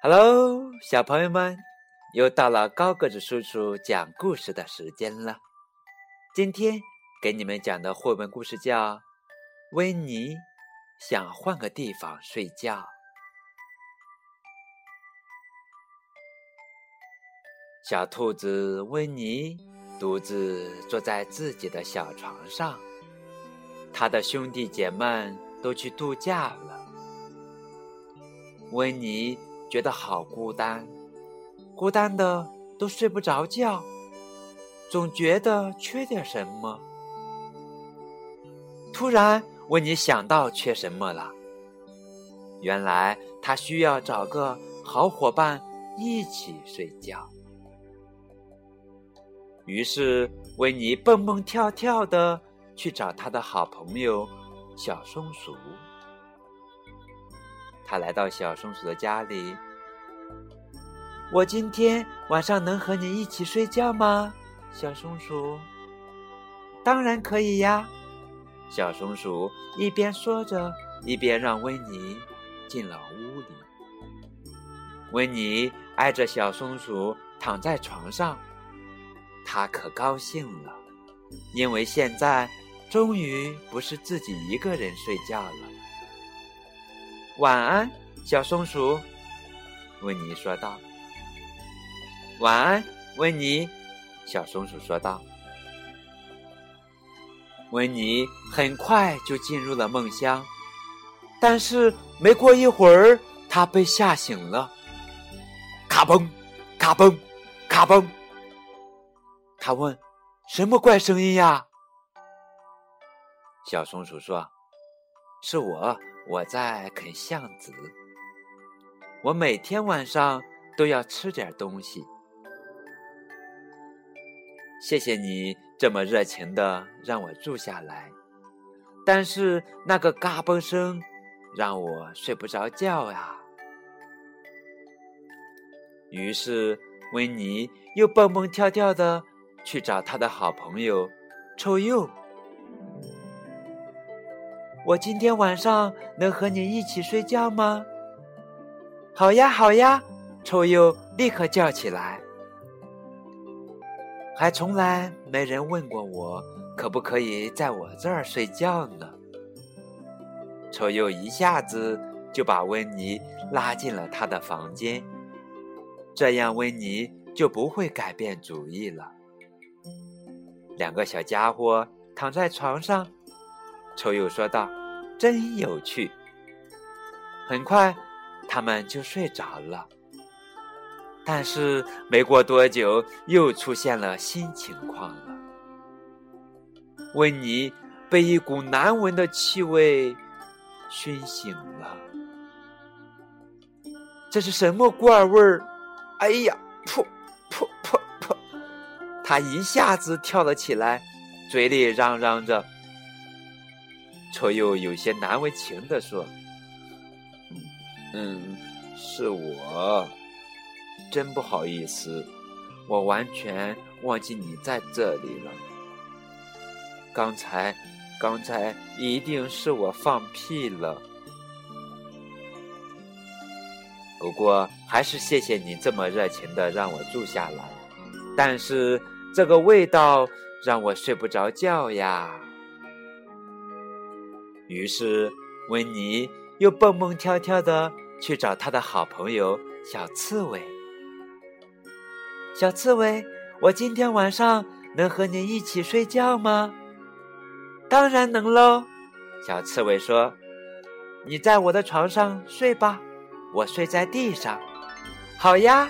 Hello，小朋友们，又到了高个子叔叔讲故事的时间了。今天给你们讲的绘本故事叫《温妮想换个地方睡觉》。小兔子温妮独自坐在自己的小床上，他的兄弟姐妹都去度假了。温妮。觉得好孤单，孤单的都睡不着觉，总觉得缺点什么。突然，温妮想到缺什么了。原来他需要找个好伙伴一起睡觉。于是，温妮蹦蹦跳跳的去找他的好朋友小松鼠。他来到小松鼠的家里。我今天晚上能和你一起睡觉吗，小松鼠？当然可以呀。小松鼠一边说着，一边让温妮进了屋里。温妮挨着小松鼠躺在床上，她可高兴了，因为现在终于不是自己一个人睡觉了。晚安，小松鼠，温妮说道。晚安，温妮。小松鼠说道。温妮很快就进入了梦乡，但是没过一会儿，她被吓醒了。咔嘣，咔嘣，咔嘣。他问：“什么怪声音呀？”小松鼠说：“是我。”我在啃橡子，我每天晚上都要吃点东西。谢谢你这么热情的让我住下来，但是那个嘎嘣声让我睡不着觉呀。于是温妮又蹦蹦跳跳的去找他的好朋友臭鼬。我今天晚上能和你一起睡觉吗？好呀，好呀！臭鼬立刻叫起来。还从来没人问过我，可不可以在我这儿睡觉呢？臭鼬一下子就把温妮拉进了他的房间，这样温妮就不会改变主意了。两个小家伙躺在床上。臭鼬说道：“真有趣。”很快，他们就睡着了。但是没过多久，又出现了新情况了。温妮被一股难闻的气味熏醒了。这是什么怪味儿？哎呀，噗噗噗噗！他一下子跳了起来，嘴里嚷嚷着。臭鼬有些难为情地说：“嗯，是我，真不好意思，我完全忘记你在这里了。刚才，刚才一定是我放屁了。不过还是谢谢你这么热情的让我住下来，但是这个味道让我睡不着觉呀。”于是，温妮又蹦蹦跳跳的去找他的好朋友小刺猬。小刺猬，我今天晚上能和你一起睡觉吗？当然能喽！小刺猬说：“你在我的床上睡吧，我睡在地上。”好呀！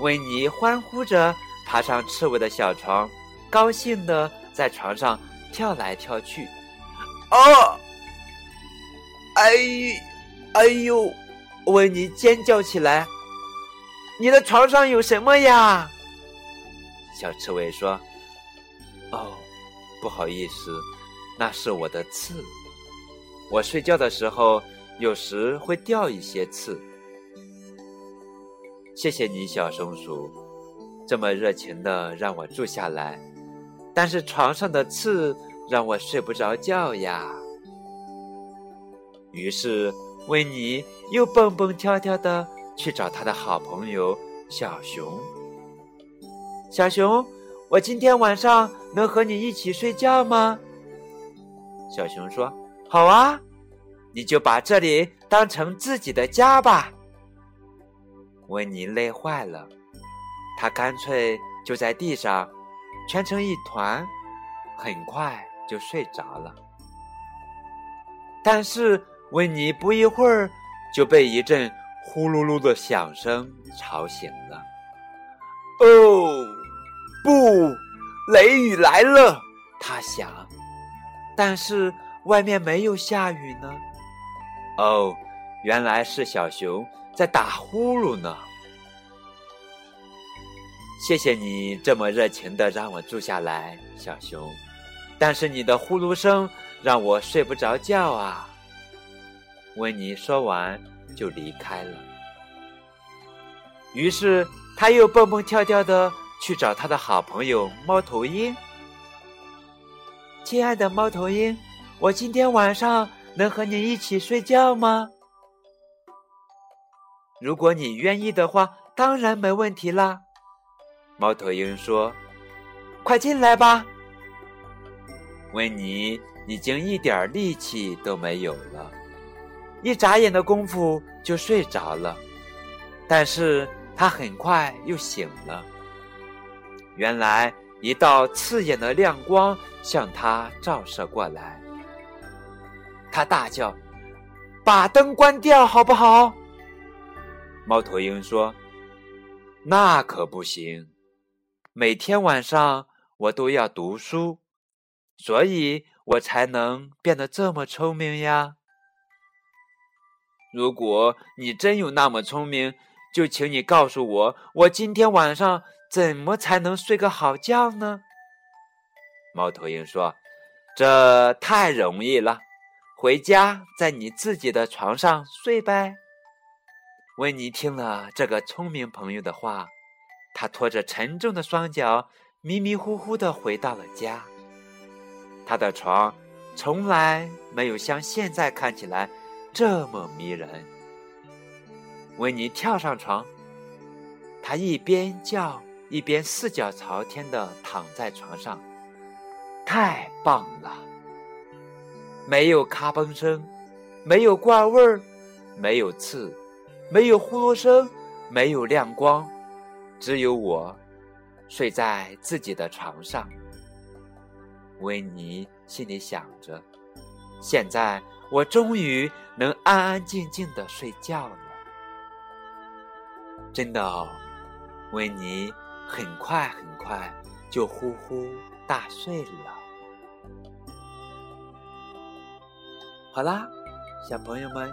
维尼欢呼着爬上刺猬的小床，高兴的在床上跳来跳去。哦，哎，哎呦！维尼尖叫起来：“你的床上有什么呀？”小刺猬说：“哦，不好意思，那是我的刺。我睡觉的时候有时会掉一些刺。谢谢你，小松鼠，这么热情的让我住下来。但是床上的刺……”让我睡不着觉呀。于是，温妮又蹦蹦跳跳的去找他的好朋友小熊。小熊，我今天晚上能和你一起睡觉吗？小熊说：“好啊，你就把这里当成自己的家吧。”温妮累坏了，他干脆就在地上蜷成一团，很快就睡着了。但是温妮不一会儿就被一阵呼噜噜的响声吵醒了。哦，不，雷雨来了！他想，但是外面没有下雨呢。哦，原来是小熊。在打呼噜呢。谢谢你这么热情的让我住下来，小熊。但是你的呼噜声让我睡不着觉啊。温妮说完就离开了。于是他又蹦蹦跳跳的去找他的好朋友猫头鹰。亲爱的猫头鹰，我今天晚上能和你一起睡觉吗？如果你愿意的话，当然没问题啦。猫头鹰说：“快进来吧。”温妮已经一点力气都没有了，一眨眼的功夫就睡着了。但是他很快又醒了。原来一道刺眼的亮光向他照射过来，他大叫：“把灯关掉，好不好？”猫头鹰说：“那可不行，每天晚上我都要读书，所以我才能变得这么聪明呀。如果你真有那么聪明，就请你告诉我，我今天晚上怎么才能睡个好觉呢？”猫头鹰说：“这太容易了，回家在你自己的床上睡呗。”温妮听了这个聪明朋友的话，他拖着沉重的双脚，迷迷糊糊的回到了家。他的床从来没有像现在看起来这么迷人。温妮跳上床，他一边叫一边四脚朝天的躺在床上，太棒了！没有咔嘣声，没有怪味儿，没有刺。没有呼噜声，没有亮光，只有我睡在自己的床上。维尼心里想着：“现在我终于能安安静静的睡觉了。”真的哦，维尼很快很快就呼呼大睡了。好啦，小朋友们，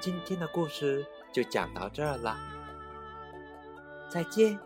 今天的故事。就讲到这儿了，再见。